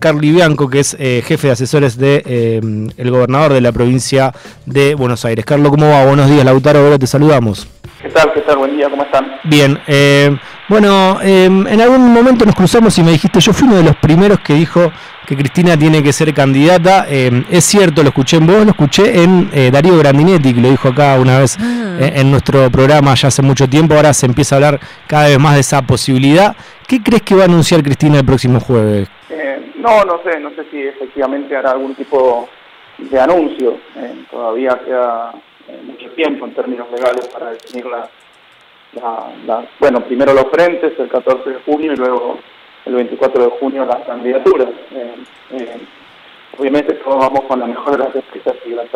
Carly Bianco, que es eh, jefe de asesores de eh, el gobernador de la provincia de Buenos Aires. Carlos, ¿cómo va? Buenos días, Lautaro, ahora te saludamos. ¿Qué tal? ¿Qué tal? Buen día, ¿cómo están? Bien, eh, bueno, en algún momento nos cruzamos y me dijiste, yo fui uno de los primeros que dijo que Cristina tiene que ser candidata. es cierto, lo escuché en vos, lo escuché en Darío Grandinetti, que lo dijo acá una vez ah. en nuestro programa ya hace mucho tiempo, ahora se empieza a hablar cada vez más de esa posibilidad. ¿Qué crees que va a anunciar Cristina el próximo jueves? No, no sé, no sé si efectivamente hará algún tipo de anuncio. Eh, todavía queda eh, mucho tiempo en términos legales para definir la, bueno, primero los frentes el 14 de junio y luego el 24 de junio las candidaturas. Eh, obviamente todos vamos con la mejor de las expectativas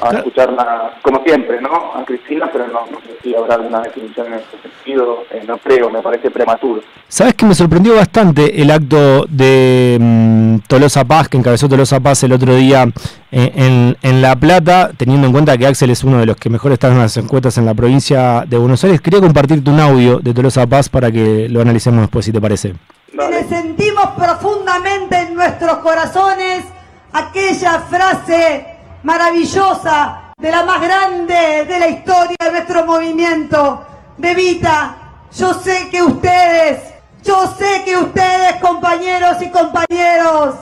a escucharla, como siempre, ¿no? A Cristina, pero no, no sé si habrá alguna definición en ese sentido, eh, no creo, me parece prematuro. ¿Sabes que me sorprendió bastante el acto de mm, Tolosa Paz, que encabezó Tolosa Paz el otro día eh, en, en, La Plata, teniendo en cuenta que Axel es uno de los que mejor están en las encuestas en la provincia de Buenos Aires? Quería compartirte un audio de Tolosa Paz para que lo analicemos después, si te parece. Le sentimos profundamente en nuestros corazones aquella frase maravillosa, de la más grande de la historia de nuestro movimiento, de Vita. Yo sé que ustedes, yo sé que ustedes, compañeros y compañeros,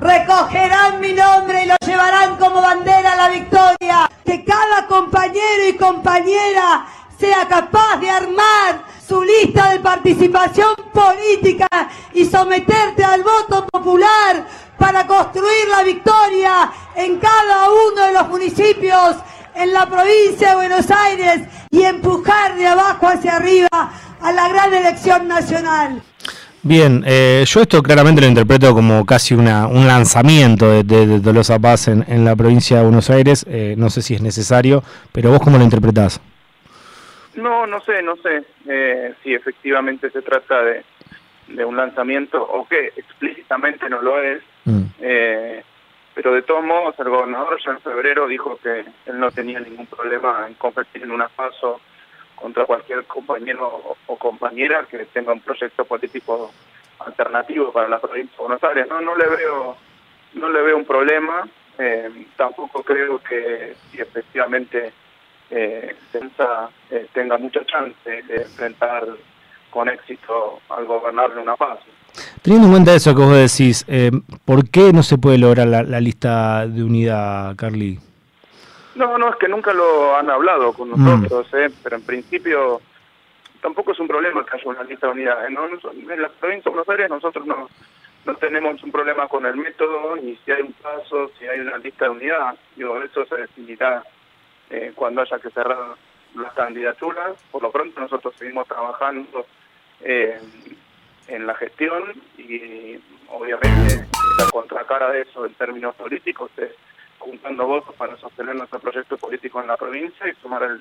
recogerán mi nombre y lo llevarán como bandera a la victoria. Que cada compañero y compañera sea capaz de armar su lista de participación política y someterte al voto popular para construir la victoria en cada uno de los municipios en la provincia de Buenos Aires y empujar de abajo hacia arriba a la gran elección nacional. Bien, eh, yo esto claramente lo interpreto como casi una, un lanzamiento de, de, Tolosa Paz en, la provincia de Buenos Aires. Eh, no sé si es necesario, pero vos cómo lo interpretás? No, no sé, no sé eh, si efectivamente se trata de, de un lanzamiento o que explícitamente no lo es. Mm. Eh, pero de todos modos, el gobernador ya en febrero dijo que él no tenía ningún problema en competir en una paso contra cualquier compañero o, compañera que tenga un proyecto político alternativo para la provincia de Buenos Aires. No, no le veo, no le veo un problema. Eh, tampoco creo que si efectivamente eh, tenga mucha chance de enfrentar con éxito al gobernador en una fase. Teniendo en cuenta eso que vos decís, eh, ¿por qué no se puede lograr la, lista de unidad, Carly? No, no, es que nunca lo han hablado con mm. nosotros, eh, pero en principio tampoco es un problema que haya una lista de unidad. En, la provincia de Buenos Aires nosotros no, no tenemos un problema con el método, ni si hay un paso, si hay una lista de unidad. Digo, eso se definirá eh, cuando haya que cerrar las candidaturas. Por lo pronto nosotros seguimos trabajando eh, en la gestión y obviamente la contracara de eso en términos políticos es juntando votos para sostener nuestro proyecto político en la provincia y sumar el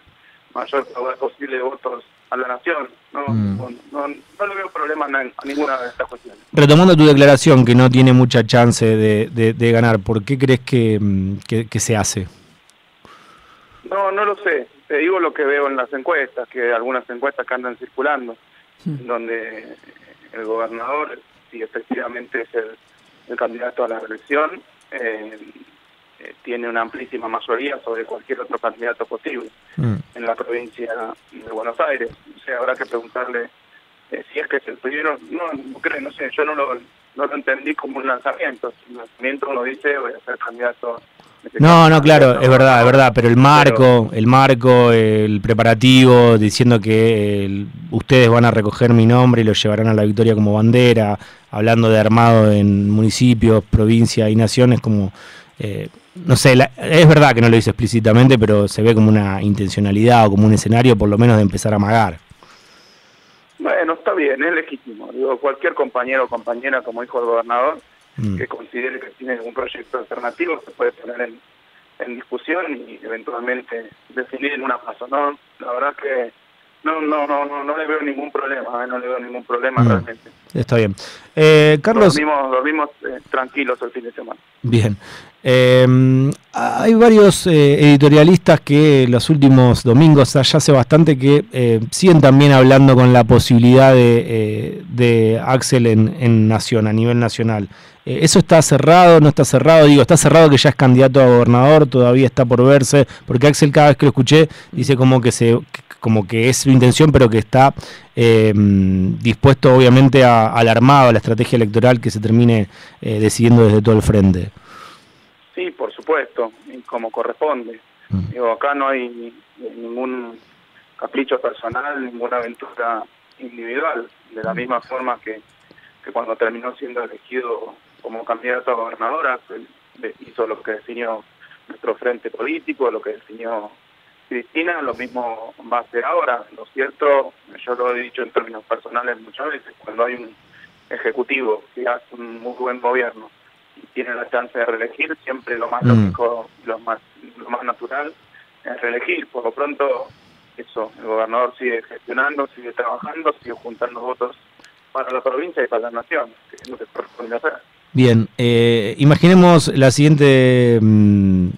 mayor caudal posible de votos a la nación. No, mm. no, no, le veo problema a ninguna de estas cuestiones. Retomando tu declaración que no tiene mucha chance de, de, ganar, ¿por qué crees que, mm, que, que se hace? No, no lo sé. Te digo lo que veo en las encuestas, que algunas encuestas que andan circulando. Donde el gobernador, si efectivamente es el, candidato a la reelección, eh, eh, tiene una amplísima mayoría sobre cualquier otro candidato posible hmm. en la provincia de Buenos Aires. O sea, habrá que preguntarle eh, si es que es el primero. No, no creo, no sé, yo no lo, no lo entendí como un lanzamiento. Un lanzamiento uno dice voy a ser candidato no, no, claro, es verdad, es verdad, pero el marco, el marco, el preparativo, diciendo que ustedes van a recoger mi nombre y lo llevarán a la victoria como bandera, hablando de armado en municipios, provincias y naciones, como, eh, no sé, es verdad que no lo dice explícitamente, pero se ve como una intencionalidad o como un escenario por lo menos de empezar a amagar. Bueno, está bien, es legítimo. Digo, cualquier compañero o compañera, como dijo el gobernador, Mm. que considere que tiene un proyecto alternativo se puede poner en, en discusión y eventualmente definir en una paso. No, la verdad que no, no, no, no, no le veo ningún problema, ¿eh? no le veo ningún problema mm. realmente. Está bien. Eh, Carlos. Dormimos, eh, tranquilos el fin de semana. Bien. Eh, hay varios editorialistas que los últimos domingos, ya hace bastante, que siguen también hablando con la posibilidad de, de Axel en, en Nación, a nivel nacional. Eh, ¿Eso está cerrado, no está cerrado? Digo, está cerrado que ya es candidato a gobernador, todavía está por verse, porque Axel cada vez que lo escuché dice como que se como que es su intención, pero que está eh, dispuesto obviamente a, al armado, a la estrategia electoral que se termine eh, decidiendo desde todo el frente. Sí, por supuesto, como corresponde. Mm. Digo, acá no hay ningún capricho personal, ninguna aventura individual, de la misma forma que, que cuando terminó siendo elegido como candidato a gobernadora, hizo lo que definió nuestro frente político, lo que definió Cristina, lo mismo va a hacer ahora. Lo cierto, yo lo he dicho en términos personales muchas veces, cuando hay un ejecutivo que hace un muy buen gobierno y tiene la chance de reelegir, siempre lo más mm. lógico, lo más, lo más natural es reelegir. Por lo pronto, eso, el gobernador sigue gestionando, sigue trabajando, sigue juntando votos para la provincia y para la nación, que es lo que corresponde hacer. Bien, eh, imaginemos la siguiente mm,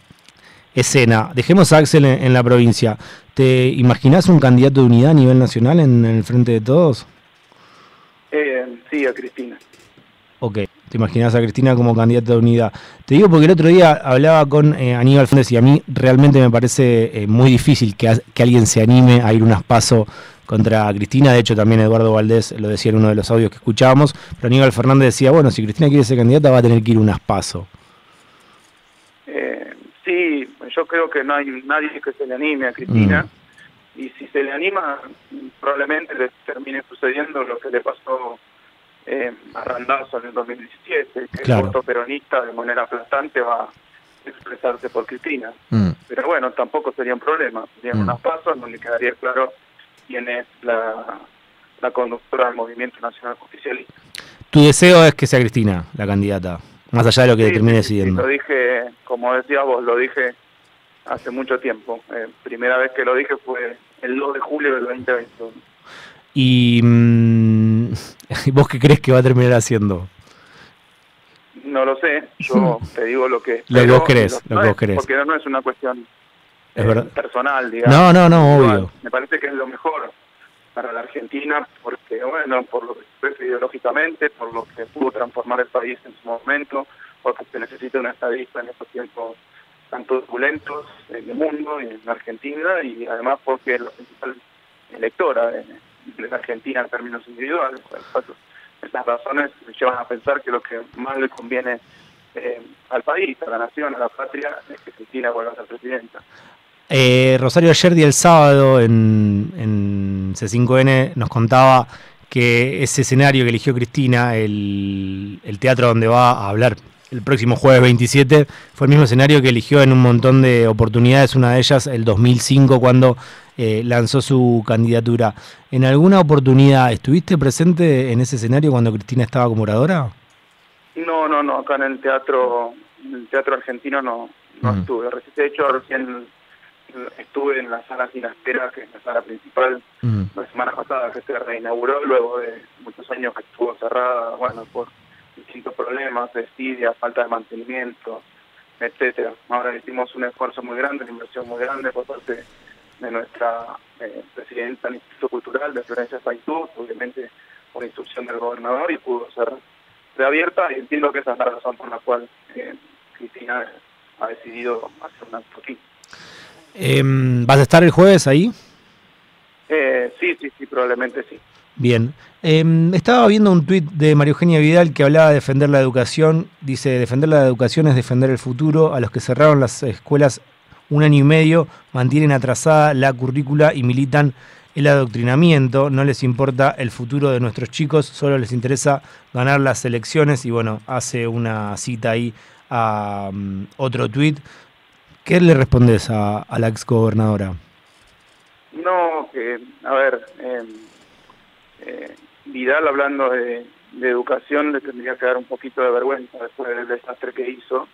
escena. Dejemos a Axel en, la provincia. ¿Te imaginas un candidato de unidad a nivel nacional en, el frente de todos? Eh, sí, a Cristina. Ok, te imaginas a Cristina como candidata de unidad. Te digo porque el otro día hablaba con eh, Aníbal Fernández y a mí realmente me parece muy difícil que, que, alguien se anime a ir unas pasos contra Cristina. De hecho, también Eduardo Valdés lo decía en uno de los audios que escuchábamos. Pero Aníbal Fernández decía, bueno, si Cristina quiere ser candidata va a tener que ir unas paso. Eh, sí, yo creo que no hay nadie que se le anime a Cristina. Mm. Y si se le anima, probablemente le termine sucediendo lo que le pasó eh, a Randazo en el 2017, que el voto peronista de manera aplastante va a expresarse por Cristina. Mm. Pero bueno, tampoco sería un problema. Serían mm. unas pasos donde quedaría claro quién es la, la conductora del Movimiento Nacional Oficialista. Tu deseo es que sea Cristina la candidata, más allá de lo que termine decidiendo. lo dije, como decías vos, lo dije hace mucho tiempo. Eh, primera vez que lo dije fue el 2 de julio del 2021. ¿Y mm, vos qué crees que va a terminar haciendo? No lo sé, yo te digo lo que... Lo que vos crees, lo que vos crees. Porque no es una cuestión es verdad. personal, digamos. No, no, no, obvio. Me parece que es lo mejor para la Argentina, porque, bueno, por lo que expresa ideológicamente, por lo que pudo transformar el país en su momento, porque se necesita una estadista en estos tiempos tan turbulentos en el mundo y en la Argentina, y además porque es la principal electora de, la Argentina en términos individuales. Estas razones me llevan a pensar que lo que más le conviene eh, al país, a la nación, a la patria, es que Cristina vuelva a ser presidenta. Eh, Rosario ayer día el sábado en, C5N nos contaba que ese escenario que eligió Cristina, el, teatro donde va a hablar el próximo jueves 27, fue el mismo escenario que eligió en un montón de oportunidades, una de ellas el 2005 cuando eh, lanzó su candidatura. ¿En alguna oportunidad estuviste presente en ese escenario cuando Cristina estaba como oradora? No, no, no, acá en el teatro, en el teatro argentino no, no mm. estuve. De hecho, recién estuve en la sala Sinastera, que es la sala principal, mm. la semana pasada que se reinauguró luego de muchos años que estuvo cerrada, bueno, por distintos problemas, desidia, falta de mantenimiento, etcétera. Ahora hicimos un esfuerzo muy grande, una inversión muy grande por parte de nuestra eh, presidenta del Instituto Cultural, de Florencia Paitú, obviamente por instrucción del gobernador, y pudo ser reabierta, y entiendo que esa es la razón por la cual eh, Cristina ha decidido hacer una acto Em, ¿Vas a estar el jueves ahí? Eh, sí, sí, sí, probablemente sí. Bien. Em, estaba viendo un tuit de María Eugenia Vidal que hablaba de defender la educación. Dice, defender la educación es defender el futuro. A los que cerraron las escuelas un año y medio, mantienen atrasada la currícula y militan el adoctrinamiento. No les importa el futuro de nuestros chicos, solo les interesa ganar las elecciones. Y bueno, hace una cita ahí a mm, otro tuit ¿Qué le respondes a, la ex gobernadora? No, que, a ver, em, eh, Vidal hablando de, educación le tendría que dar un poquito de vergüenza después del desastre que hizo.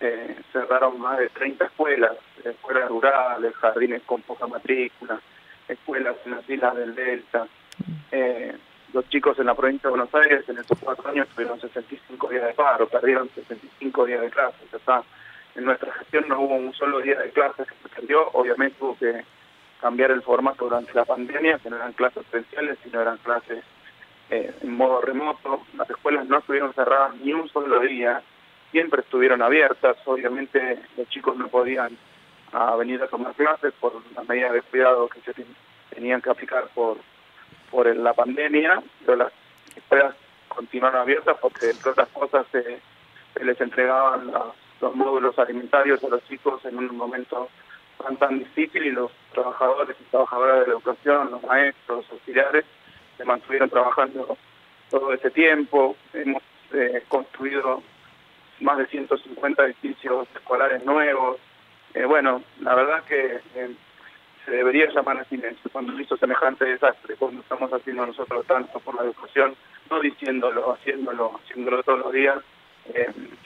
Eh, cerraron más de 30 escuelas, escuelas rurales, jardines con poca matrícula, escuelas en las islas del Delta. Eh, los chicos en la provincia de Buenos Aires en estos cuatro años tuvieron 65 días de paro, perdieron 65 días de clases. está en nuestra gestión no hubo un solo día de clases que se perdió, obviamente hubo que cambiar el formato durante la pandemia, que no eran clases presenciales, sino eran clases eh, en modo remoto. Las escuelas no estuvieron cerradas ni un solo día, siempre estuvieron abiertas. Obviamente los chicos no podían ah, venir a tomar clases por las medidas de cuidado que se tenían que aplicar por, por la pandemia, pero las escuelas continuaron abiertas porque, entre otras cosas, se, les entregaban los módulos alimentarios a los chicos en un momento tan tan difícil y los trabajadores y trabajadoras de la educación, los maestros, auxiliares, se mantuvieron trabajando todo ese tiempo. Hemos eh, construido más de 150 edificios escolares nuevos. Eh, bueno, la verdad que eh, se debería llamar a silencio cuando hizo semejante desastre, cuando estamos haciendo nosotros tanto por la educación, no diciéndolo, haciéndolo, haciéndolo todos los días.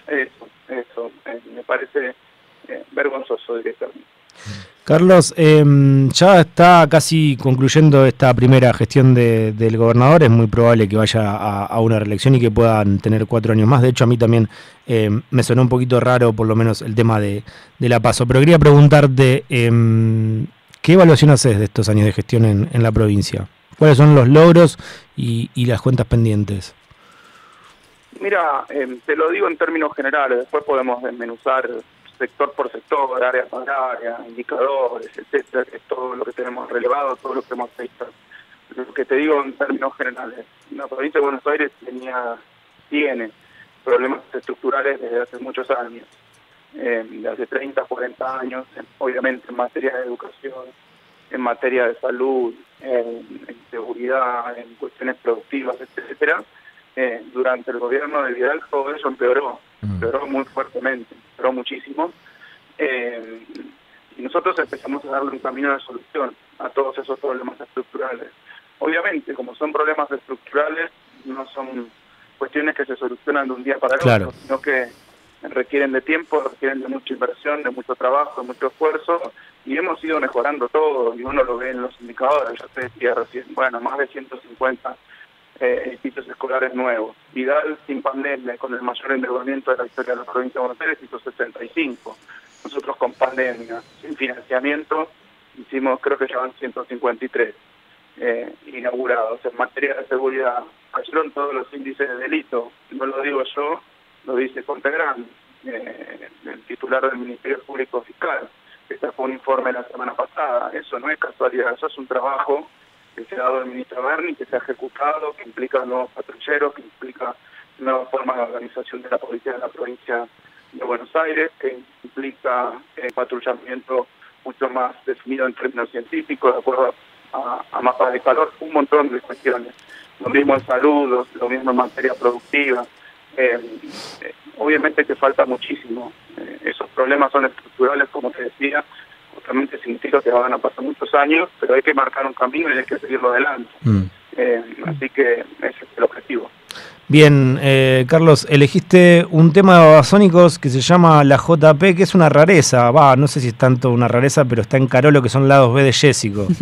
Eso, eso, me parece vergonzoso directamente. Carlos, em, ya está casi concluyendo esta primera gestión del gobernador. Es muy probable que vaya a, una reelección y que puedan tener cuatro años más. De hecho, a mí también em, me sonó un poquito raro, por lo menos, el tema de, la paso. Pero quería preguntarte, em, ¿qué evaluación haces de estos años de gestión en, la provincia? ¿Cuáles son los logros y, y las cuentas pendientes? Mira, te lo digo en términos generales, después podemos desmenuzar sector por sector, área por área, indicadores, etcétera, que es todo lo que tenemos relevado, todo lo que hemos visto. Lo que te digo en términos generales, la provincia de Buenos Aires tenía, tiene problemas estructurales desde hace muchos años, eh, de hace 30, 40 años, obviamente en materia de educación, en materia de salud, en, seguridad, en cuestiones productivas, etcétera. Eh, durante el gobierno de Vidal todo eso empeoró, empeoró muy fuertemente pero muchísimo. Eh, y nosotros empezamos a darle un camino de solución a todos esos problemas estructurales. Obviamente, como son problemas estructurales, no son cuestiones que se solucionan de un día para el otro, sino que requieren de tiempo, requieren de mucha inversión, de mucho trabajo, de mucho esfuerzo, y hemos ido mejorando todo, y uno lo ve en los indicadores, ya te decía recién, bueno, más de 150 eh, edificios escolares nuevos. Vidal, sin pandemia, con el mayor endeudamiento de la historia de la provincia de Buenos Aires, hizo 65. Nosotros con pandemia, sin financiamiento, hicimos, creo que ya van 153 eh, inaugurados. En materia de seguridad, cayeron todos los índices de delito. No lo digo yo, lo dice Pontegrán, eh, el titular del Ministerio Público Fiscal. Este fue un informe la semana pasada. Eso no es casualidad, eso es un trabajo que se ha dado el ministro Berni, que se ha ejecutado, que implica nuevos patrulleros, que implica nuevas formas de organización de la policía de la provincia de Buenos Aires, que implica eh, patrullamiento mucho más definido en términos científicos, de acuerdo a, mapas de calor, un montón de cuestiones. Lo mismo en salud, lo mismo en materia productiva. Eh, eh, obviamente que falta muchísimo. esos problemas son estructurales, como te decía, justamente significa que van a pasar muchos años, pero hay que marcar un camino y hay que seguirlo adelante. Mm. Eh, así que ese es el objetivo. Bien, eh, Carlos, elegiste un tema de Babasónicos que se llama La JP, que es una rareza. Va, no sé si es tanto una rareza, pero está en Carolo, que son lados B de Jessico.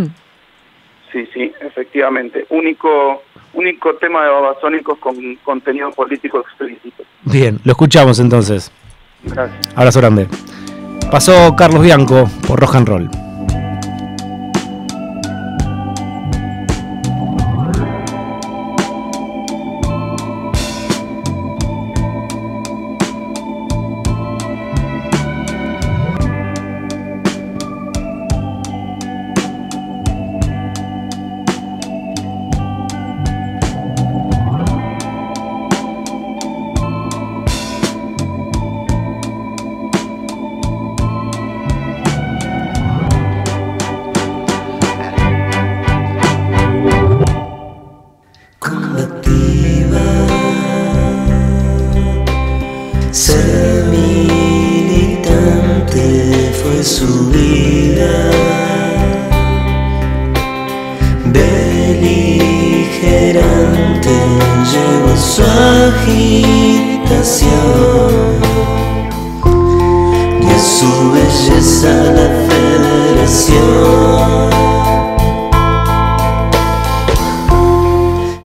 Sí, sí, efectivamente. Único, único tema de Babasónicos con contenido político explícito. Bien, lo escuchamos entonces. Gracias. Abrazo grande. Pasó Carlos Bianco por Rock and Roll. Su